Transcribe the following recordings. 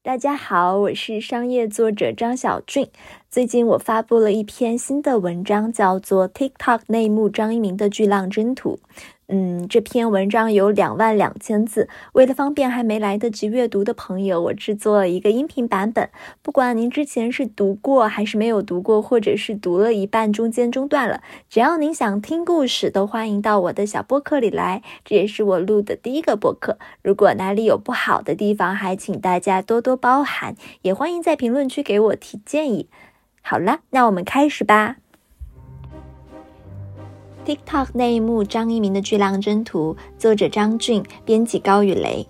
大家好，我是商业作者张小俊。最近我发布了一篇新的文章，叫做《TikTok 内幕：张一鸣的巨浪征途》。嗯，这篇文章有两万两千字。为了方便还没来得及阅读的朋友，我制作了一个音频版本。不管您之前是读过还是没有读过，或者是读了一半中间中断了，只要您想听故事，都欢迎到我的小播客里来。这也是我录的第一个播客。如果哪里有不好的地方，还请大家多多包涵，也欢迎在评论区给我提建议。好了，那我们开始吧。TikTok 内幕：张一鸣的巨浪征途，作者张俊，编辑高雨雷。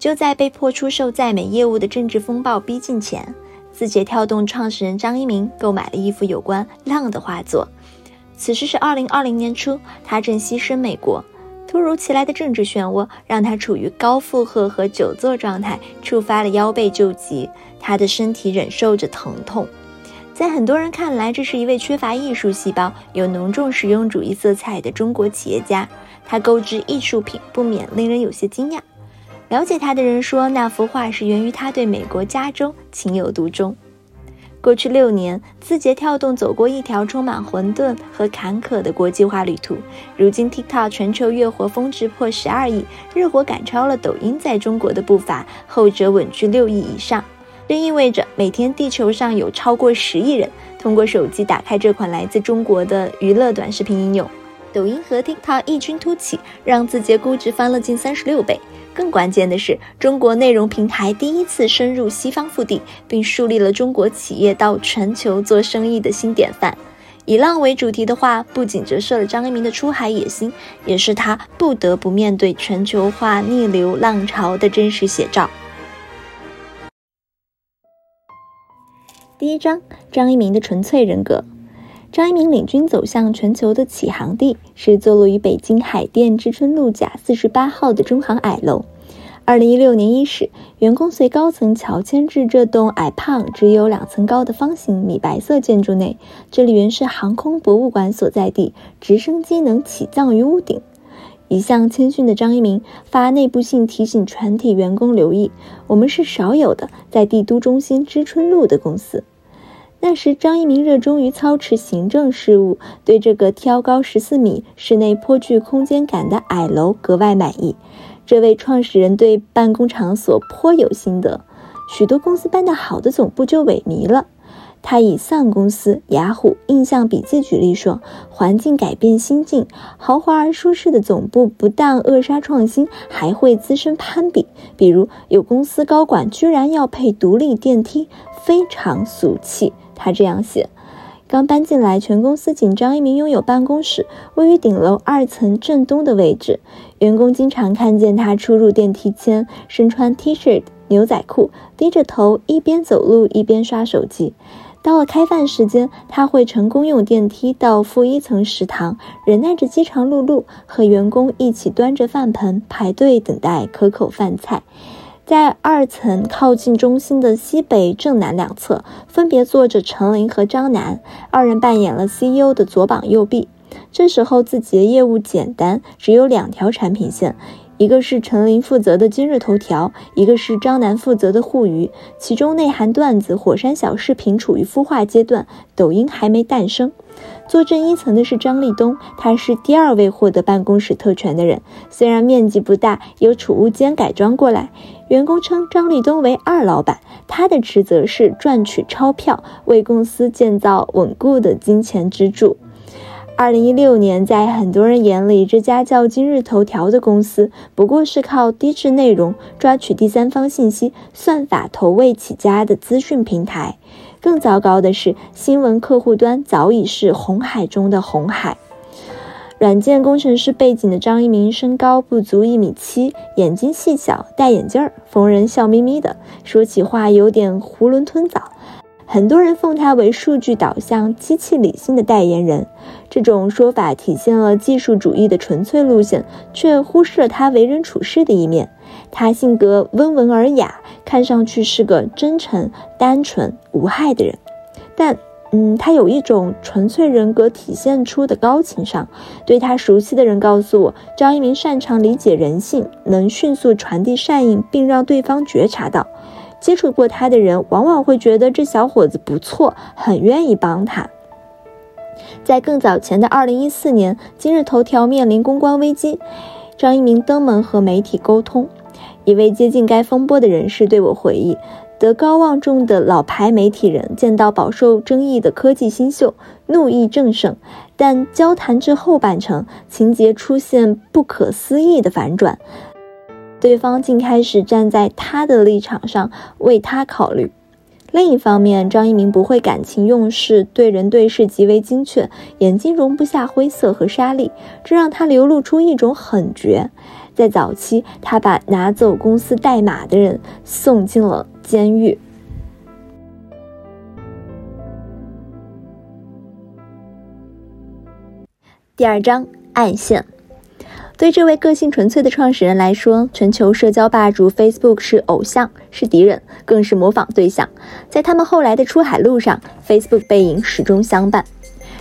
就在被迫出售在美业务的政治风暴逼近前，字节跳动创始人张一鸣购买了一幅有关浪的画作。此时是二零二零年初，他正牺牲美国。突如其来的政治漩涡让他处于高负荷和久坐状态，触发了腰背旧疾，他的身体忍受着疼痛。在很多人看来，这是一位缺乏艺术细胞、有浓重实用主义色彩的中国企业家。他购置艺术品不免令人有些惊讶。了解他的人说，那幅画是源于他对美国加州情有独钟。过去六年，字节跳动走过一条充满混沌和坎坷的国际化旅途。如今，TikTok 全球月活峰值破十二亿，日活赶超了抖音在中国的步伐，后者稳居六亿以上。这意味着每天地球上有超过十亿人通过手机打开这款来自中国的娱乐短视频应用。抖音和 TikTok 异军突起，让字节估值翻了近三十六倍。更关键的是，中国内容平台第一次深入西方腹地，并树立了中国企业到全球做生意的新典范。以浪为主题的话，不仅折射了张一鸣的出海野心，也是他不得不面对全球化逆流浪潮的真实写照。第一章，张一鸣的纯粹人格。张一鸣领军走向全球的起航地是坐落于北京海淀知春路甲四十八号的中航矮楼。二零一六年伊始，员工随高层乔迁至这栋矮胖、只有两层高的方形米白色建筑内。这里原是航空博物馆所在地，直升机能起降于屋顶。一向谦逊的张一鸣发内部信提醒全体员工留意：我们是少有的在帝都中心知春路的公司。那时，张一鸣热衷于操持行政事务，对这个挑高十四米、室内颇具空间感的矮楼格外满意。这位创始人对办公场所颇有心得，许多公司办得好的总部就萎靡了。他以 Sun 公司、雅虎、印象笔记举例说，环境改变心境，豪华而舒适的总部不但扼杀创新，还会滋生攀比。比如，有公司高管居然要配独立电梯，非常俗气。他这样写：刚搬进来，全公司仅张一鸣拥有办公室，位于顶楼二层正东的位置。员工经常看见他出入电梯间，身穿 T 恤、牛仔裤，低着头，一边走路一边刷手机。到了开饭时间，他会乘公用电梯到负一层食堂，忍耐着饥肠辘辘，和员工一起端着饭盆排队等待可口饭菜。在二层靠近中心的西北正南两侧，分别坐着陈琳和张楠，二人扮演了 CEO 的左膀右臂。这时候自己的业务简单，只有两条产品线。一个是陈琳负责的今日头条，一个是张楠负责的互娱，其中内涵段子、火山小视频处于孵化阶段，抖音还没诞生。坐镇一层的是张立东，他是第二位获得办公室特权的人，虽然面积不大，由储物间改装过来。员工称张立东为二老板，他的职责是赚取钞票，为公司建造稳固的金钱支柱。二零一六年，在很多人眼里，这家叫今日头条的公司不过是靠低质内容抓取第三方信息、算法投喂起家的资讯平台。更糟糕的是，新闻客户端早已是红海中的红海。软件工程师背景的张一鸣，身高不足一米七，眼睛细小，戴眼镜儿，逢人笑眯眯的，说起话有点囫囵吞枣。很多人奉他为数据导向、机器理性的代言人，这种说法体现了技术主义的纯粹路线，却忽视了他为人处事的一面。他性格温文尔雅，看上去是个真诚、单纯、无害的人，但，嗯，他有一种纯粹人格体现出的高情商。对他熟悉的人告诉我，张一鸣擅长理解人性，能迅速传递善意，并让对方觉察到。接触过他的人往往会觉得这小伙子不错，很愿意帮他。在更早前的二零一四年，今日头条面临公关危机，张一鸣登门和媒体沟通。一位接近该风波的人士对我回忆。德高望重的老牌媒体人见到饱受争议的科技新秀，怒意正盛。但交谈至后半程，情节出现不可思议的反转，对方竟开始站在他的立场上为他考虑。另一方面，张一鸣不会感情用事，对人对事极为精确，眼睛容不下灰色和沙粒，这让他流露出一种狠绝。在早期，他把拿走公司代码的人送进了监狱。第二章暗线。对这位个性纯粹的创始人来说，全球社交霸主 Facebook 是偶像，是敌人，更是模仿对象。在他们后来的出海路上，Facebook 背影始终相伴。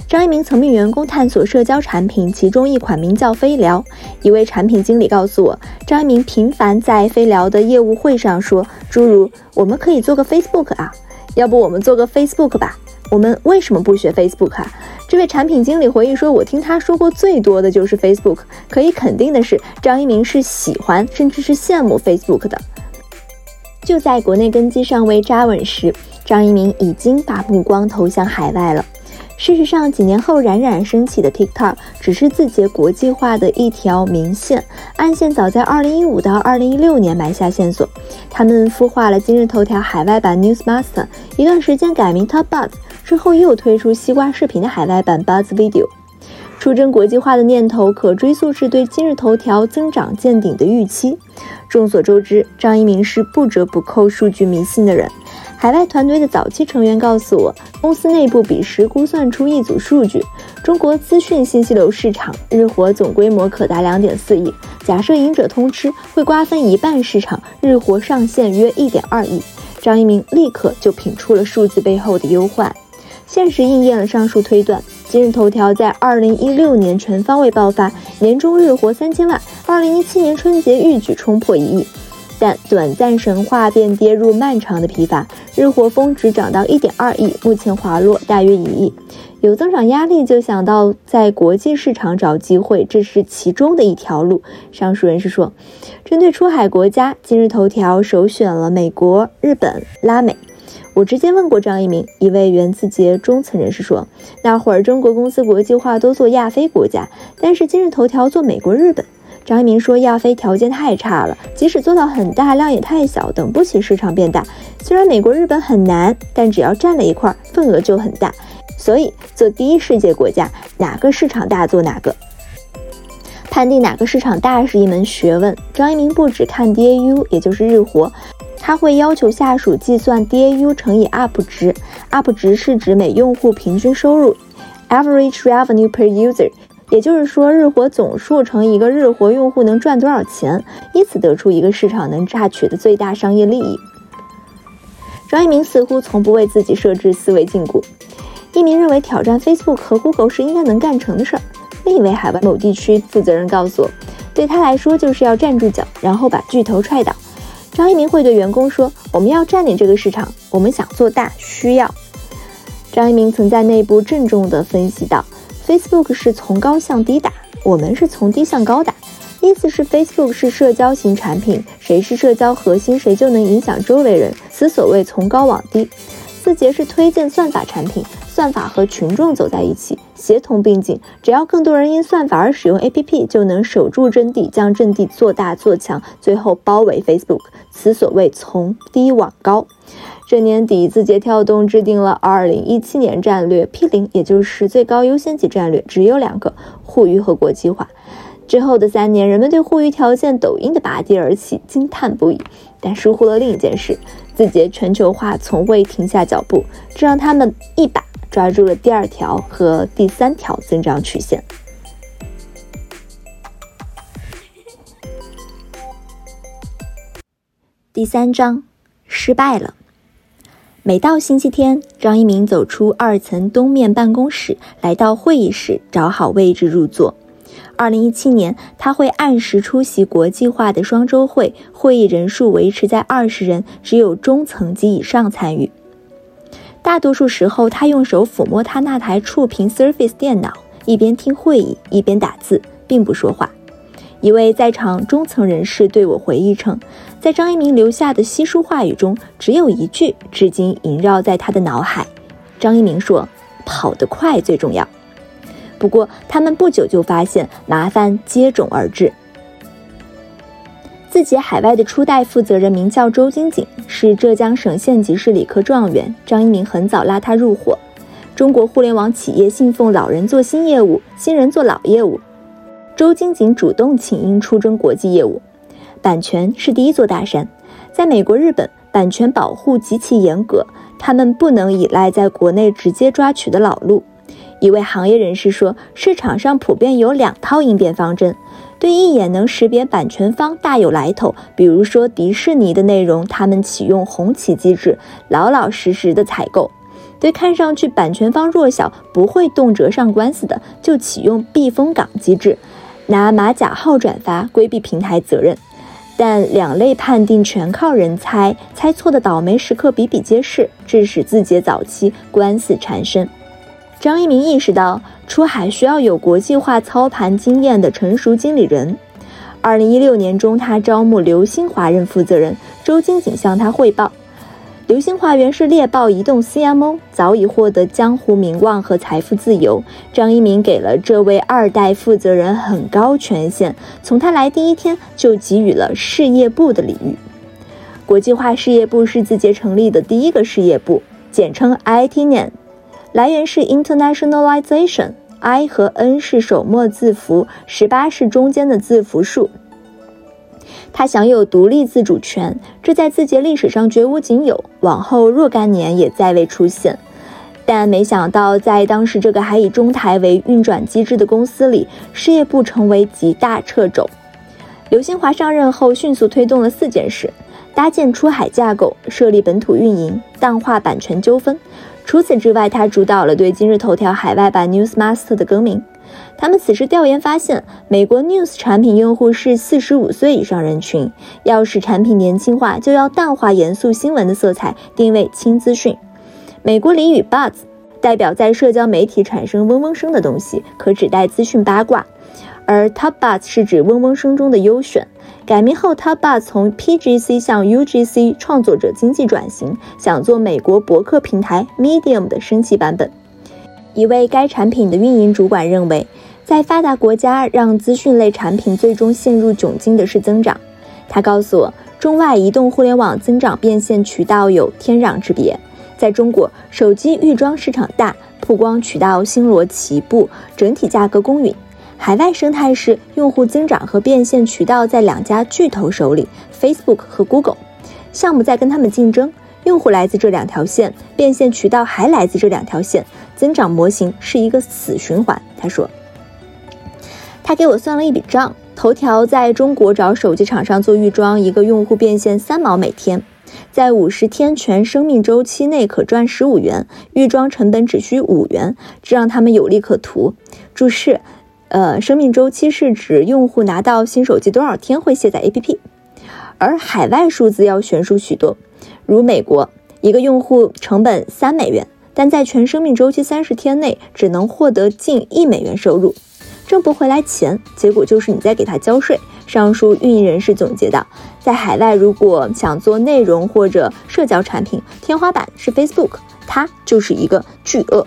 张一鸣曾命员工探索社交产品，其中一款名叫飞聊。一位产品经理告诉我，张一鸣频繁在飞聊的业务会上说，诸如“我们可以做个 Facebook 啊，要不我们做个 Facebook 吧？我们为什么不学 Facebook 啊？”这位产品经理回忆说：“我听他说过最多的就是 Facebook。可以肯定的是，张一鸣是喜欢甚至是羡慕 Facebook 的。”就在国内根基尚未扎稳时，张一鸣已经把目光投向海外了。事实上，几年后冉冉升起的 TikTok 只是字节国际化的一条明线，暗线早在2015到2016年埋下线索。他们孵化了今日头条海外版 Newsmaster，一段时间改名 Top Buzz，之后又推出西瓜视频的海外版 Buzz Video。出征国际化的念头可追溯至对今日头条增长见顶的预期。众所周知，张一鸣是不折不扣数据迷信的人。海外团队的早期成员告诉我，公司内部彼时估算出一组数据：中国资讯信息流市场日活总规模可达两点四亿，假设赢者通吃，会瓜分一半市场，日活上限约一点二亿。张一鸣立刻就品出了数字背后的忧患，现实应验了上述推断。今日头条在二零一六年全方位爆发，年终日活三千万；二零一七年春节一举冲破一亿。但短暂神话便跌入漫长的疲乏，日活峰值涨到一点二亿，目前滑落大约一亿。有增长压力，就想到在国际市场找机会，这是其中的一条路。上述人士说，针对出海国家，今日头条首选了美国、日本、拉美。我直接问过张一鸣，一位原字节中层人士说，那会儿中国公司国际化都做亚非国家，但是今日头条做美国、日本。张一鸣说：“亚非条件太差了，即使做到很大量也太小，等不起市场变大。虽然美国、日本很难，但只要占了一块，份额就很大。所以做第一世界国家，哪个市场大做哪个。判定哪个市场大是一门学问。张一鸣不只看 DAU，也就是日活，他会要求下属计算 DAU 乘以 UP 值，UP 值是指每用户平均收入 （Average Revenue per User）。”也就是说，日活总数乘一个日活用户能赚多少钱，以此得出一个市场能榨取的最大商业利益。张一鸣似乎从不为自己设置思维禁锢。一鸣认为挑战 Facebook 和 Google 是应该能干成的事儿。另一位海外某地区负责人告诉我，对他来说就是要站住脚，然后把巨头踹倒。张一鸣会对员工说：“我们要占领这个市场，我们想做大，需要。”张一鸣曾在内部郑重地分析道。Facebook 是从高向低打，我们是从低向高打。意思是 Facebook 是社交型产品，谁是社交核心，谁就能影响周围人。此所谓从高往低。字节是推荐算法产品，算法和群众走在一起，协同并进。只要更多人因算法而使用 APP，就能守住阵地，将阵地做大做强，最后包围 Facebook。此所谓从低往高。这年底，字节跳动制定了2017年战略 P 零，也就是最高优先级战略，只有两个：互娱和国际化。之后的三年，人们对互娱条件抖音的拔地而起惊叹不已，但疏忽了另一件事：字节全球化从未停下脚步，这让他们一把抓住了第二条和第三条增长曲线。第三章，失败了。每到星期天，张一鸣走出二层东面办公室，来到会议室，找好位置入座。二零一七年，他会按时出席国际化的双周会，会议人数维持在二十人，只有中层及以上参与。大多数时候，他用手抚摸他那台触屏 Surface 电脑，一边听会议一边打字，并不说话。一位在场中层人士对我回忆称，在张一鸣留下的稀疏话语中，只有一句至今萦绕在他的脑海。张一鸣说：“跑得快最重要。”不过，他们不久就发现麻烦接踵而至。字节海外的初代负责人名叫周金锦，是浙江省县级市理科状元。张一鸣很早拉他入伙。中国互联网企业信奉老人做新业务，新人做老业务。周金锦主动请缨出征国际业务。版权是第一座大山，在美国、日本，版权保护极其严格，他们不能依赖在国内直接抓取的老路。一位行业人士说：“市场上普遍有两套应变方针，对一眼能识别版权方大有来头，比如说迪士尼的内容，他们启用红旗机制，老老实实的采购；对看上去版权方弱小，不会动辄上官司的，就启用避风港机制，拿马甲号转发，规避平台责任。但两类判定全靠人猜，猜错的倒霉时刻比比皆是，致使字节早期官司缠身。”张一鸣意识到，出海需要有国际化操盘经验的成熟经理人。二零一六年中，他招募刘新华任负责人，周金锦向他汇报。刘新华原是猎豹移动 CMO，早已获得江湖名望和财富自由。张一鸣给了这位二代负责人很高权限，从他来第一天就给予了事业部的礼遇。国际化事业部是字节成立的第一个事业部，简称 ITN。来源是 internationalization，I 和 N 是首末字符，十八是中间的字符数。它享有独立自主权，这在字节历史上绝无仅有，往后若干年也再未出现。但没想到，在当时这个还以中台为运转机制的公司里，事业部成为极大掣肘。刘新华上任后，迅速推动了四件事：搭建出海架构，设立本土运营，淡化版权纠纷。除此之外，他主导了对今日头条海外版 Newsmaster 的更名。他们此时调研发现，美国 News 产品用户是四十五岁以上人群。要使产品年轻化，就要淡化严肃新闻的色彩，定位轻资讯。美国俚语 Buzz 代表在社交媒体产生嗡嗡声的东西，可指代资讯八卦，而 Top Buzz 是指嗡嗡声中的优选。改名后他爸从 PGC 向 UGC 创作者经济转型，想做美国博客平台 Medium 的升级版本。一位该产品的运营主管认为，在发达国家，让资讯类产品最终陷入窘境的是增长。他告诉我，中外移动互联网增长变现渠道有天壤之别。在中国，手机预装市场大，曝光渠道星罗棋布，整体价格公允。海外生态是用户增长和变现渠道在两家巨头手里，Facebook 和 Google，项目在跟他们竞争，用户来自这两条线，变现渠道还来自这两条线，增长模型是一个死循环。他说，他给我算了一笔账，头条在中国找手机厂商做预装，一个用户变现三毛每天，在五十天全生命周期内可赚十五元，预装成本只需五元，这让他们有利可图。注释。呃，生命周期是指用户拿到新手机多少天会卸载 APP，而海外数字要悬殊许多。如美国，一个用户成本三美元，但在全生命周期三十天内只能获得近一美元收入，挣不回来钱，结果就是你在给他交税。上述运营人士总结道，在海外如果想做内容或者社交产品，天花板是 Facebook，它就是一个巨鳄。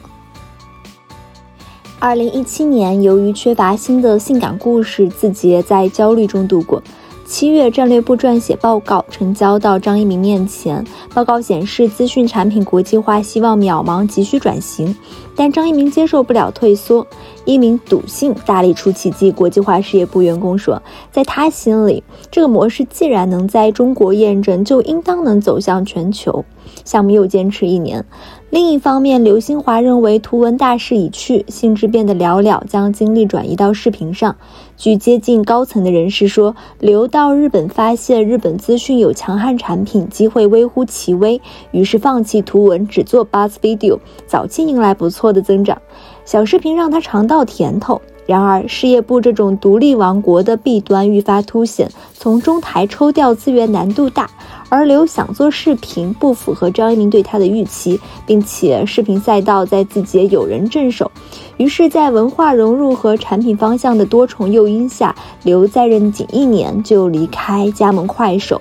二零一七年，由于缺乏新的性感故事，字节在焦虑中度过。七月，战略部撰写报告呈交到张一鸣面前。报告显示，资讯产品国际化希望渺茫，急需转型。但张一鸣接受不了退缩。一名笃信大力出奇迹国际化事业部员工说，在他心里，这个模式既然能在中国验证，就应当能走向全球。项目又坚持一年。另一方面，刘兴华认为图文大势已去，兴致变得寥寥，将精力转移到视频上。据接近高层的人士说，刘到日本发现日本资讯有强悍产品，机会微乎其微，于是放弃图文，只做 Buzz Video，早期迎来不错的增长。小视频让他尝到甜头。然而，事业部这种独立王国的弊端愈发凸显：从中台抽调资源难度大，而刘想做视频不符合张一鸣对他的预期，并且视频赛道在字节有人镇守。于是，在文化融入和产品方向的多重诱因下，刘在任仅一年就离开加盟快手。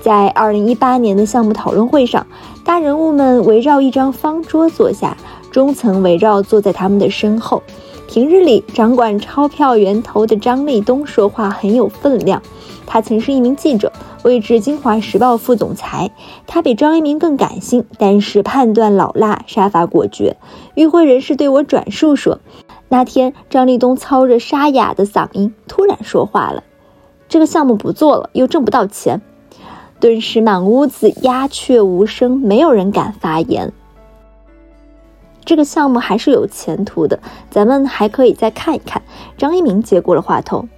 在二零一八年的项目讨论会上，大人物们围绕一张方桌坐下，中层围绕坐在他们的身后。平日里，掌管钞票源头的张立东说话很有分量。他曾是一名记者，位至《京华时报》副总裁。他比张一鸣更感性，但是判断老辣，杀伐果决。与会人士对我转述说，那天张立东操着沙哑的嗓音突然说话了：“这个项目不做了，又挣不到钱。”顿时满屋子鸦雀无声，没有人敢发言。这个项目还是有前途的，咱们还可以再看一看。张一鸣接过了话筒。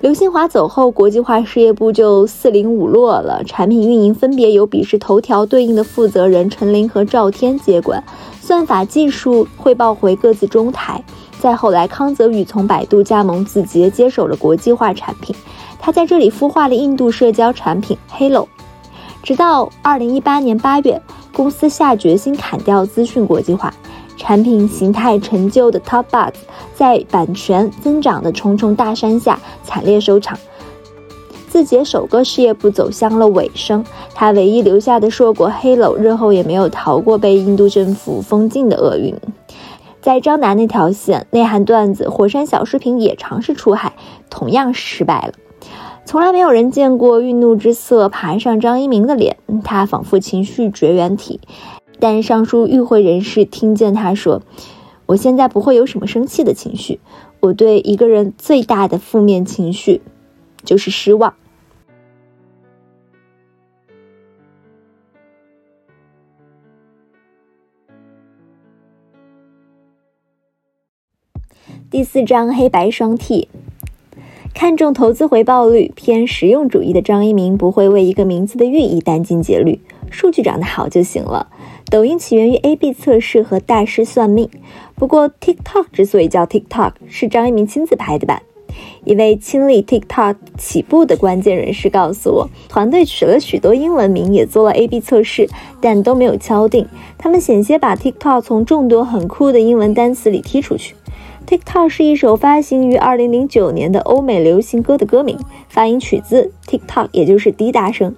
刘新华走后，国际化事业部就四零五落了。产品运营分别由彼时头条对应的负责人陈琳和赵天接管，算法技术汇报回各自中台。再后来，康泽宇从百度加盟字节，接手了国际化产品。他在这里孵化了印度社交产品 Hello。直到二零一八年八月，公司下决心砍掉资讯国际化。产品形态陈旧的 Top Buzz，在版权增长的重重大山下惨烈收场。字节首个事业部走向了尾声，他唯一留下的硕果 Hello 日后也没有逃过被印度政府封禁的厄运。在张楠那条线，内涵段子火山小视频也尝试出海，同样失败了。从来没有人见过愠怒之色爬上张一鸣的脸，他仿佛情绪绝缘体。但上述与会人士听见他说：“我现在不会有什么生气的情绪，我对一个人最大的负面情绪就是失望。”第四章黑白双替，看重投资回报率、偏实用主义的张一鸣不会为一个名字的寓意殚精竭虑，数据长得好就行了。抖音起源于 A/B 测试和大师算命。不过，TikTok 之所以叫 TikTok，是张一鸣亲自拍的版。一位亲历 TikTok 起步的关键人士告诉我，团队取了许多英文名，也做了 A/B 测试，但都没有敲定。他们险些把 TikTok 从众多很酷的英文单词里踢出去。TikTok 是一首发行于2009年的欧美流行歌的歌名，发音取自 TikTok，也就是滴答声。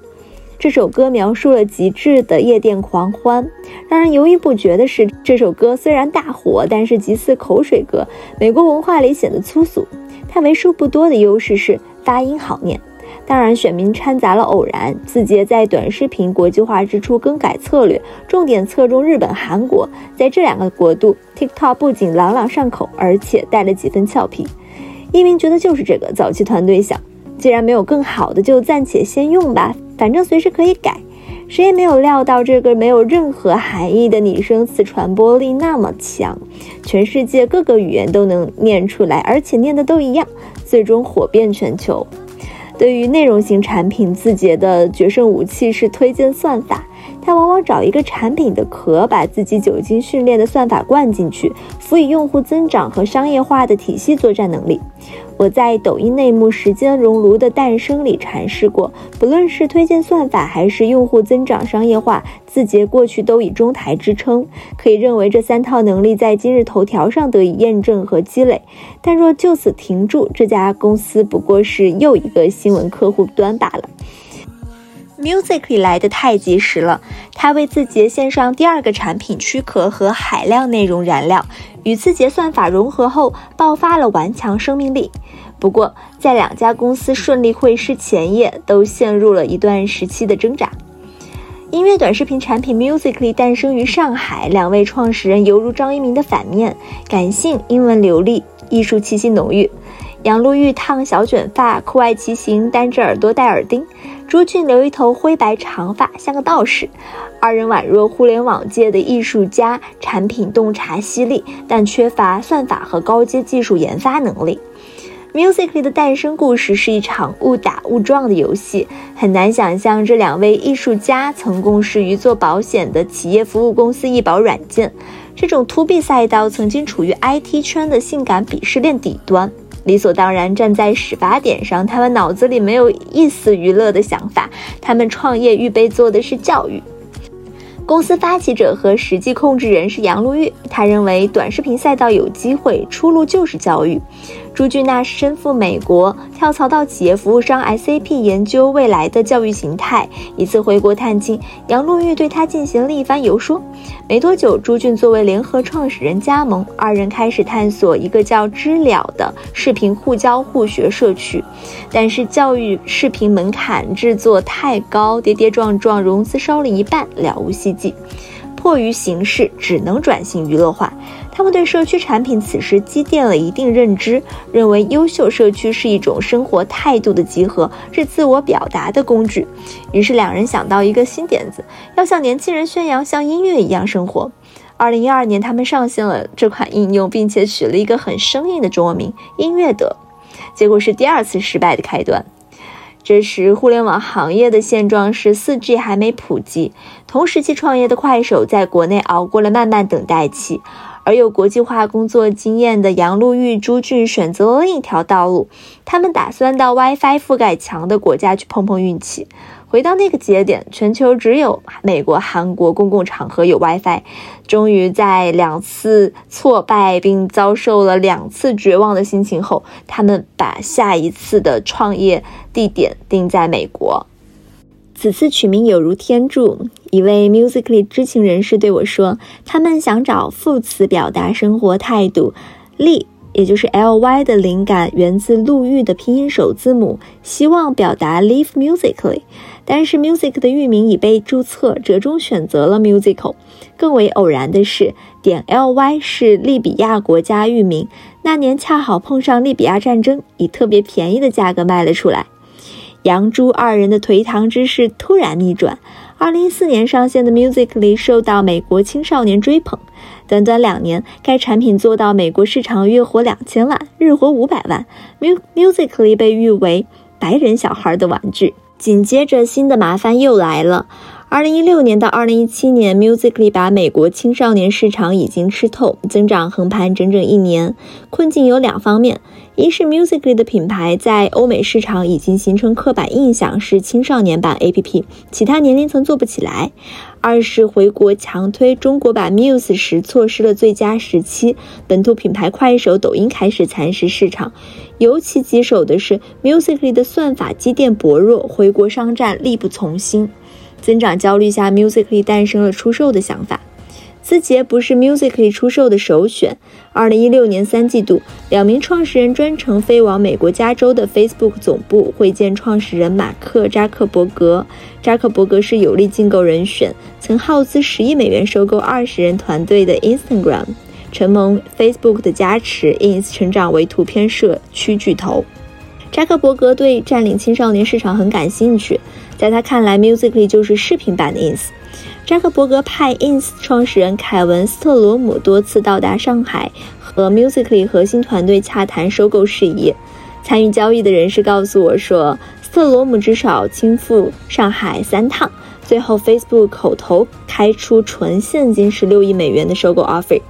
这首歌描述了极致的夜店狂欢。让人犹豫不决的是，这首歌虽然大火，但是极似口水歌，美国文化里显得粗俗。它为数不多的优势是发音好念。当然，选民掺杂了偶然。字节在短视频国际化之初更改策略，重点侧重日本、韩国。在这两个国度，TikTok 不仅朗朗上口，而且带了几分俏皮。一鸣觉得就是这个。早期团队想，既然没有更好的，就暂且先用吧。反正随时可以改，谁也没有料到这个没有任何含义的拟声词传播力那么强，全世界各个语言都能念出来，而且念的都一样，最终火遍全球。对于内容型产品，字节的决胜武器是推荐算法。他往往找一个产品的壳，把自己久经训练的算法灌进去，辅以用户增长和商业化的体系作战能力。我在抖音内幕《时间熔炉的诞生》里阐释过，不论是推荐算法还是用户增长商业化，字节过去都以中台支撑。可以认为这三套能力在今日头条上得以验证和积累。但若就此停住，这家公司不过是又一个新闻客户端罢了。Musicly 来的太及时了，它为字节线上第二个产品躯壳和海量内容燃料，与字节算法融合后爆发了顽强生命力。不过，在两家公司顺利会师前夜，都陷入了一段时期的挣扎。音乐短视频产品 Musicly 诞生于上海，两位创始人犹如张一鸣的反面，感性、英文流利、艺术气息浓郁。杨璐玉烫小卷发，酷爱骑行，单只耳朵戴耳钉。朱俊留一头灰白长发，像个道士。二人宛若互联网界的艺术家，产品洞察犀利，但缺乏算法和高阶技术研发能力。Musically 的诞生故事是一场误打误撞的游戏，很难想象这两位艺术家曾共事于做保险的企业服务公司易保软件。这种 To B 赛道曾经处于 IT 圈的性感鄙视链底端，理所当然站在始发点上，他们脑子里没有一丝娱乐的想法，他们创业预备做的是教育。公司发起者和实际控制人是杨璐玉，他认为短视频赛道有机会，出路就是教育。朱俊娜身赴美国，跳槽到企业服务商 SAP 研究未来的教育形态。一次回国探亲，杨璐玉对他进行了一番游说。没多久，朱俊作为联合创始人加盟，二人开始探索一个叫“知了”的视频互教互学社区。但是教育视频门槛制作太高，跌跌撞撞，融资烧了一半，了无希冀。迫于形势，只能转型娱乐化。他们对社区产品此时积淀了一定认知，认为优秀社区是一种生活态度的集合，是自我表达的工具。于是两人想到一个新点子，要向年轻人宣扬像音乐一样生活。二零一二年，他们上线了这款应用，并且取了一个很生硬的中文名“音乐德”，结果是第二次失败的开端。这时，互联网行业的现状是四 G 还没普及。同时期创业的快手在国内熬过了漫漫等待期，而有国际化工作经验的杨璐玉、朱俊选择了另一条道路，他们打算到 WiFi 覆盖强的国家去碰碰运气。回到那个节点，全球只有美国、韩国公共场合有 WiFi。终于在两次挫败并遭受了两次绝望的心情后，他们把下一次的创业地点定在美国。此次取名有如天助。一位 Musically 知情人士对我说：“他们想找副词表达生活态度，力。”也就是 L Y 的灵感源自陆玉的拼音首字母，希望表达 live musically，但是 music 的域名已被注册，折中选择了 musical。更为偶然的是，点 L Y 是利比亚国家域名，那年恰好碰上利比亚战争，以特别便宜的价格卖了出来。杨朱二人的颓唐之势突然逆转。二零一四年上线的 Musically 受到美国青少年追捧，短短两年，该产品做到美国市场月活两千万，日活五百万。Musically 被誉为白人小孩的玩具。紧接着，新的麻烦又来了。二零一六年到二零一七年，Musically 把美国青少年市场已经吃透，增长横盘整整一年。困境有两方面：一是 Musically 的品牌在欧美市场已经形成刻板印象，是青少年版 APP，其他年龄层做不起来；二是回国强推中国版 Muse 时错失了最佳时期，本土品牌快手、抖音开始蚕食市场。尤其棘手的是，Musically 的算法积淀薄弱，回国商战力不从心。增长焦虑下，Musically 诞生了出售的想法。字节不是 Musically 出售的首选。二零一六年三季度，两名创始人专程飞往美国加州的 Facebook 总部会见创始人马克扎克伯格。扎克伯格是有力竞购人选，曾耗资十亿美元收购二十人团队的 Instagram。承蒙 Facebook 的加持，Ins 成长为图片社区巨头。扎克伯格对占领青少年市场很感兴趣。在他看来，Musically 就是视频版的 Ins。扎克伯格派 Ins 创始人凯文·斯特罗姆多次到达上海，和 Musically 核心团队洽谈收购事宜。参与交易的人士告诉我说，斯特罗姆至少亲赴上海三趟。最后，Facebook 口头开出纯现金十六亿美元的收购 offer。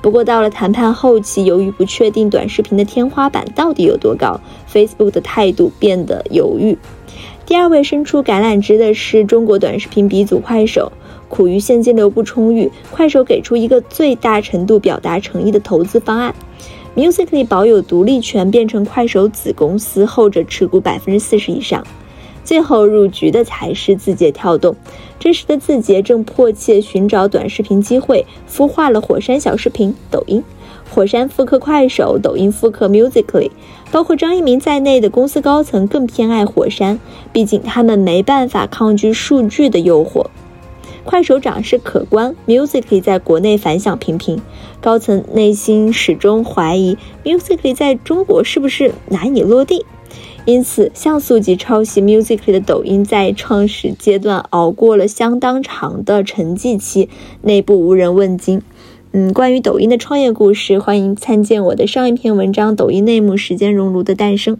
不过，到了谈判后期，由于不确定短视频的天花板到底有多高，Facebook 的态度变得犹豫。第二位伸出橄榄枝的是中国短视频鼻祖快手，苦于现金流不充裕，快手给出一个最大程度表达诚意的投资方案，Musically 保有独立权，变成快手子公司，后者持股百分之四十以上。最后入局的才是字节跳动，这时的字节正迫切寻找短视频机会，孵化了火山小视频、抖音。火山复刻快手，抖音复刻 Musically，包括张一鸣在内的公司高层更偏爱火山，毕竟他们没办法抗拒数据的诱惑。快手涨势可观，Musically 在国内反响平平，高层内心始终怀疑 Musically 在中国是不是难以落地，因此像素级抄袭 Musically 的抖音在创始阶段熬过了相当长的沉寂期，内部无人问津。嗯，关于抖音的创业故事，欢迎参见我的上一篇文章《抖音内幕：时间熔炉的诞生》。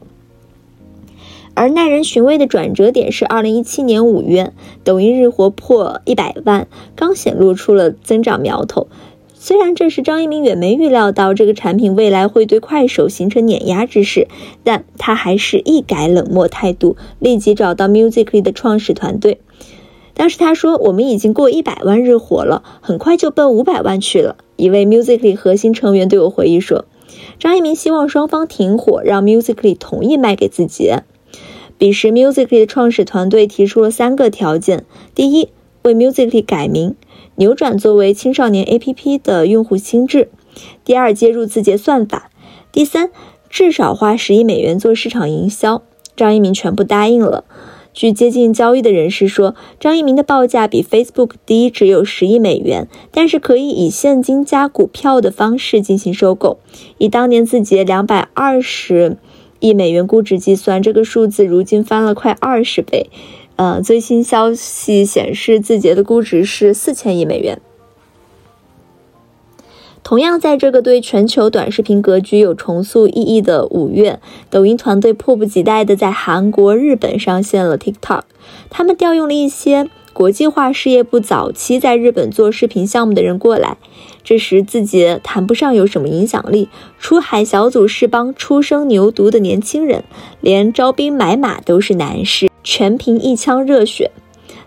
而耐人寻味的转折点是，二零一七年五月，抖音日活破一百万，刚显露出了增长苗头。虽然这时张一鸣远没预料到这个产品未来会对快手形成碾压之势，但他还是一改冷漠态度，立即找到 Musically 的创始团队。当时他说：“我们已经过一百万日活了，很快就奔五百万去了。”一位 Musically 核心成员对我回忆说：“张一鸣希望双方停火，让 Musically 同意卖给自己。”彼时，Musically 的创始团队提出了三个条件：第一，为 Musically 改名。扭转作为青少年 APP 的用户心智，第二接入字节算法，第三至少花十亿美元做市场营销。张一鸣全部答应了。据接近交易的人士说，张一鸣的报价比 Facebook 低，只有十亿美元，但是可以以现金加股票的方式进行收购。以当年字节两百二十亿美元估值计算，这个数字如今翻了快二十倍。呃，最新消息显示，字节的估值是四千亿美元。同样，在这个对全球短视频格局有重塑意义的五月，抖音团队迫不及待地在韩国、日本上线了 TikTok。他们调用了一些国际化事业部早期在日本做视频项目的人过来。这时，字节谈不上有什么影响力，出海小组是帮初生牛犊的年轻人，连招兵买马都是难事。全凭一腔热血。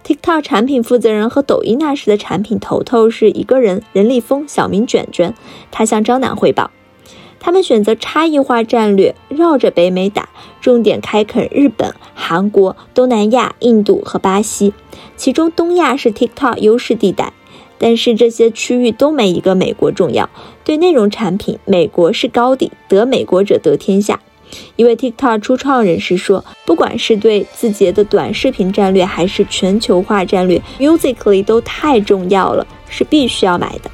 TikTok 产品负责人和抖音那时的产品头头是一个人，任立峰，小名卷卷。他向张楠汇报，他们选择差异化战略，绕着北美打，重点开垦日本、韩国、东南亚、印度和巴西。其中东亚是 TikTok 优势地带，但是这些区域都没一个美国重要。对内容产品，美国是高地，得美国者得天下。一位 TikTok 初创人士说：“不管是对字节的短视频战略，还是全球化战略，Musically 都太重要了，是必须要买的。”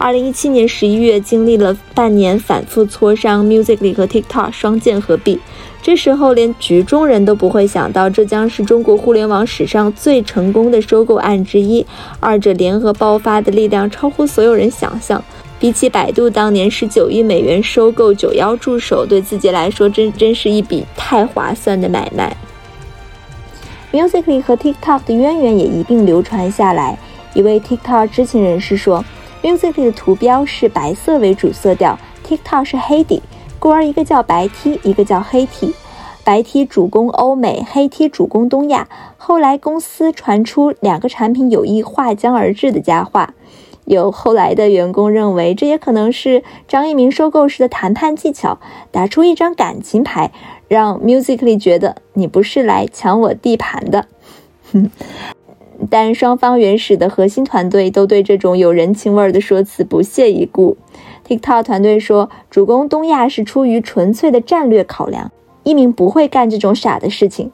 二零一七年十一月，经历了半年反复磋商，Musically 和 TikTok 双剑合璧。这时候，连局中人都不会想到，这将是中国互联网史上最成功的收购案之一。二者联合爆发的力量，超乎所有人想象。比起百度当年十九亿美元收购九幺助手，对字节来说真真是一笔太划算的买卖。Musically 和 TikTok 的渊源也一并流传下来。一位 TikTok 知情人士说 Music 的图标是白色为主色调，TikTok 是黑底，故而一个叫白 T，一个叫黑 T。白 T 主攻欧美，黑 T 主攻东亚。后来公司传出两个产品有意划江而治的佳话。有后来的员工认为，这也可能是张一鸣收购时的谈判技巧，打出一张感情牌，让 Musically 觉得你不是来抢我地盘的。哼但双方原始的核心团队都对这种有人情味儿的说辞不屑一顾。TikTok 团队说，主攻东亚是出于纯粹的战略考量，一鸣不会干这种傻的事情。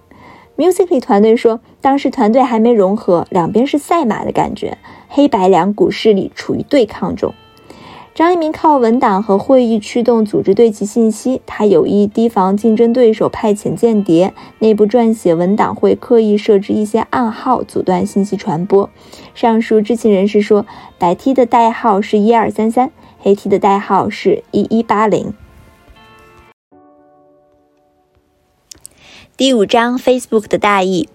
Musically 团队说，当时团队还没融合，两边是赛马的感觉。黑白两股势力处于对抗中，张一鸣靠文档和会议驱动组织对其信息，他有意提防竞争对手派遣间谍，内部撰写文档会刻意设置一些暗号，阻断信息传播。上述知情人士说，白 T 的代号是一二三三，黑 T 的代号是一一八零。第五章，Facebook 的大意。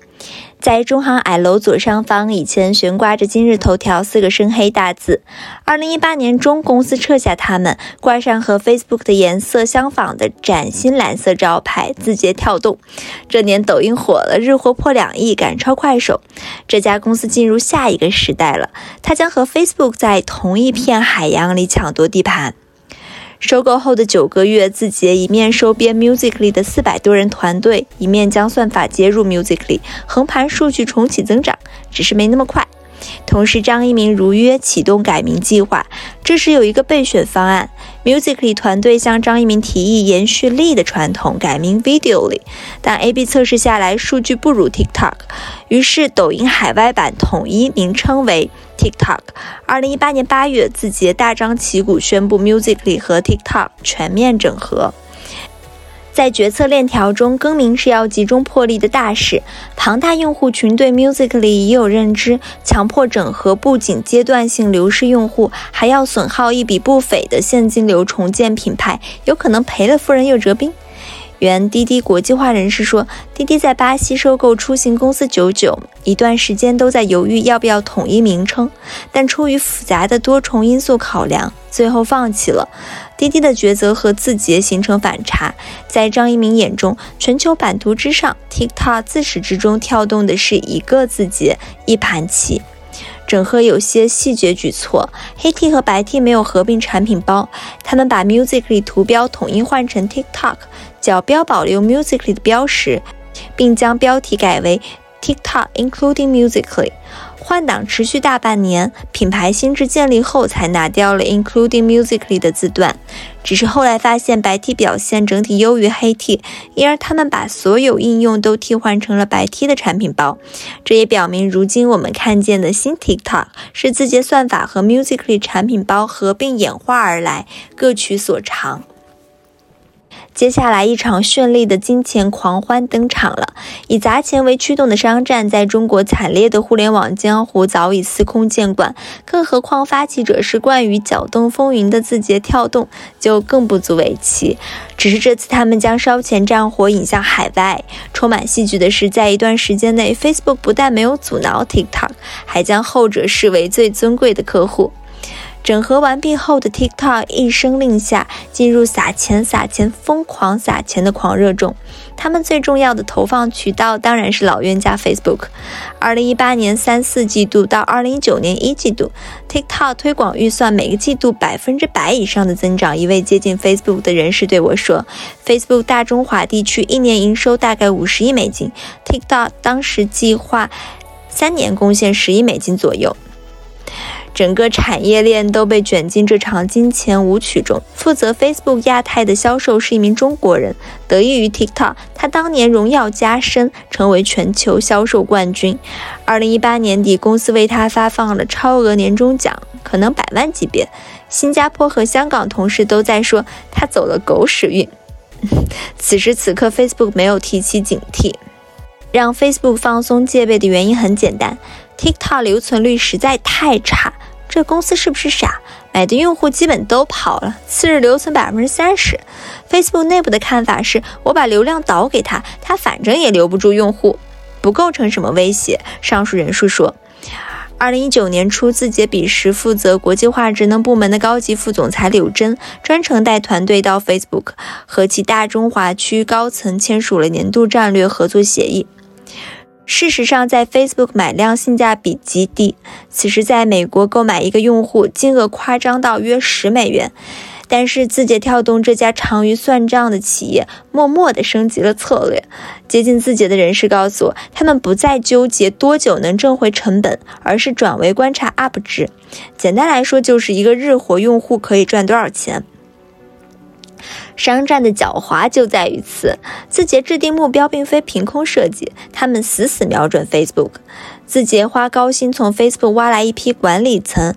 在中航矮楼左上方，以前悬挂着今日头条四个深黑大字。二零一八年中，公司撤下它们，挂上和 Facebook 的颜色相仿的崭新蓝色招牌。字节跳动。这年抖音火了，日活破两亿，赶超快手。这家公司进入下一个时代了，它将和 Facebook 在同一片海洋里抢夺地盘。收购后的九个月，字节一面收编 Musically 的四百多人团队，一面将算法接入 Musically，横盘数据重启增长，只是没那么快。同时，张一鸣如约启动改名计划。这时有一个备选方案，Musically 团队向张一鸣提议延续力的传统，改名 Videoly，但 A/B 测试下来数据不如 TikTok，于是抖音海外版统一名称为 TikTok。二零一八年八月，字节大张旗鼓宣布 Musically 和 TikTok 全面整合。在决策链条中，更名是要集中魄力的大事。庞大用户群对 Musical.ly 已有认知，强迫整合不仅阶段性流失用户，还要损耗一笔不菲的现金流重建品牌，有可能赔了夫人又折兵。原滴滴国际化人士说，滴滴在巴西收购出行公司九九，一段时间都在犹豫要不要统一名称，但出于复杂的多重因素考量，最后放弃了。滴滴的抉择和字节形成反差，在张一鸣眼中，全球版图之上，TikTok 自始至终跳动的是一个字节，一盘棋。整合有些细节举措，黑 T 和白 T 没有合并产品包，他们把 Musically 图标统一换成 TikTok，角标保留 Musically 的标识，并将标题改为 TikTok including Musically。换挡持续大半年，品牌心智建立后才拿掉了 including Musically 的字段。只是后来发现白 T 表现整体优于黑 T，因而他们把所有应用都替换成了白 T 的产品包。这也表明，如今我们看见的新 TikTok 是字节算法和 Musically 产品包合并演化而来，各取所长。接下来，一场绚丽的金钱狂欢登场了。以砸钱为驱动的商战，在中国惨烈的互联网江湖早已司空见惯，更何况发起者是惯于搅动风云的字节跳动，就更不足为奇。只是这次，他们将烧钱战火引向海外。充满戏剧的是，在一段时间内，Facebook 不但没有阻挠 TikTok，还将后者视为最尊贵的客户。整合完毕后的 TikTok 一声令下，进入撒钱、撒钱、疯狂撒钱的狂热中。他们最重要的投放渠道当然是老冤家 Facebook。二零一八年三四季度到二零一九年一季度，TikTok 推广预算每个季度百分之百以上的增长。一位接近 Facebook 的人士对我说：“Facebook 大中华地区一年营收大概五十亿美金，TikTok 当时计划三年贡献十亿美金左右。”整个产业链都被卷进这场金钱舞曲中。负责 Facebook 亚太的销售是一名中国人，得益于 TikTok，他当年荣耀加身，成为全球销售冠军。二零一八年底，公司为他发放了超额年终奖，可能百万级别。新加坡和香港同事都在说他走了狗屎运。此时此刻，Facebook 没有提起警惕，让 Facebook 放松戒备的原因很简单：TikTok 留存率实在太差。这公司是不是傻？买的用户基本都跑了，次日留存百分之三十。Facebook 内部的看法是：我把流量导给他，他反正也留不住用户，不构成什么威胁。上述人士说，二零一九年初，字节彼时负责国际化职能部门的高级副总裁柳真专程带团队到 Facebook，和其大中华区高层签署了年度战略合作协议。事实上，在 Facebook 买量性价比极低。此时，在美国购买一个用户，金额夸张到约十美元。但是，字节跳动这家长于算账的企业，默默地升级了策略。接近字节的人士告诉我，他们不再纠结多久能挣回成本，而是转为观察 UP 值。简单来说，就是一个日活用户可以赚多少钱。商战的狡猾就在于此。字节制定目标并非凭空设计，他们死死瞄准 Facebook。字节花高薪从 Facebook 挖来一批管理层，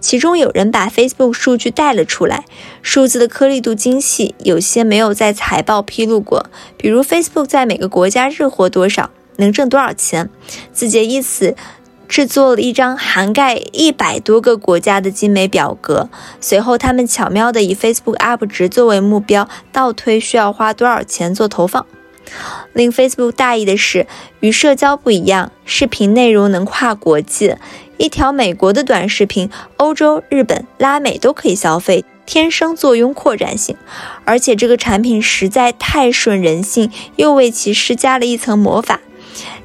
其中有人把 Facebook 数据带了出来，数字的颗粒度精细，有些没有在财报披露过。比如 Facebook 在每个国家日活多少，能挣多少钱。字节以此。制作了一张涵盖一百多个国家的精美表格，随后他们巧妙地以 Facebook UP 值作为目标，倒推需要花多少钱做投放。令 Facebook 大意的是，与社交不一样，视频内容能跨国际，一条美国的短视频，欧洲、日本、拉美都可以消费，天生坐拥扩展性。而且这个产品实在太顺人性，又为其施加了一层魔法。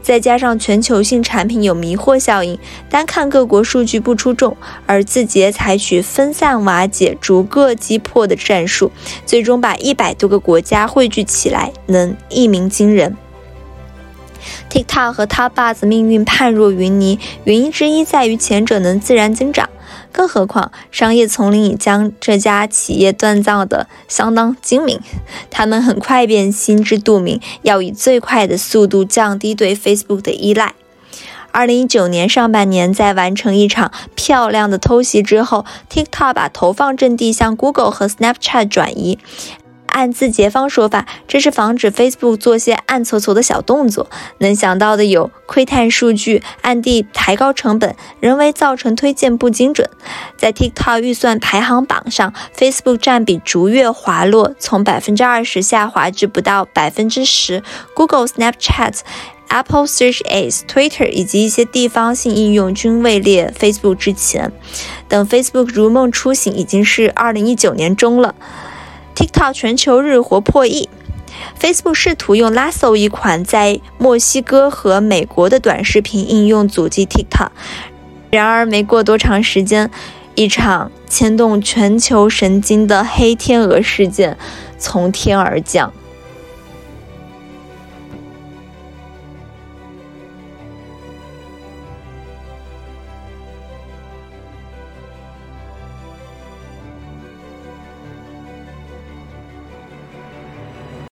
再加上全球性产品有迷惑效应，单看各国数据不出众，而字节采取分散瓦解、逐个击破的战术，最终把一百多个国家汇聚起来，能一鸣惊人。TikTok 和 TikTok 命运判若云泥，原因之一在于前者能自然增长。更何况，商业丛林已将这家企业锻造的相当精明，他们很快便心知肚明，要以最快的速度降低对 Facebook 的依赖。二零一九年上半年，在完成一场漂亮的偷袭之后，TikTok 把投放阵地向 Google 和 Snapchat 转移。暗自解方说法，这是防止 Facebook 做些暗搓搓的小动作。能想到的有窥探数据、暗地抬高成本、人为造成推荐不精准。在 TikTok 预算排行榜上，Facebook 占比逐月滑落，从百分之二十下滑至不到百分之十。Google、Snapchat。Apple Search Ads、Twitter 以及一些地方性应用均位列 Facebook 之前。等 Facebook 如梦初醒，已经是二零一九年中了。TikTok 全球日活破亿。Facebook 试图用 Lasso 一款在墨西哥和美国的短视频应用阻击 TikTok，然而没过多长时间，一场牵动全球神经的黑天鹅事件从天而降。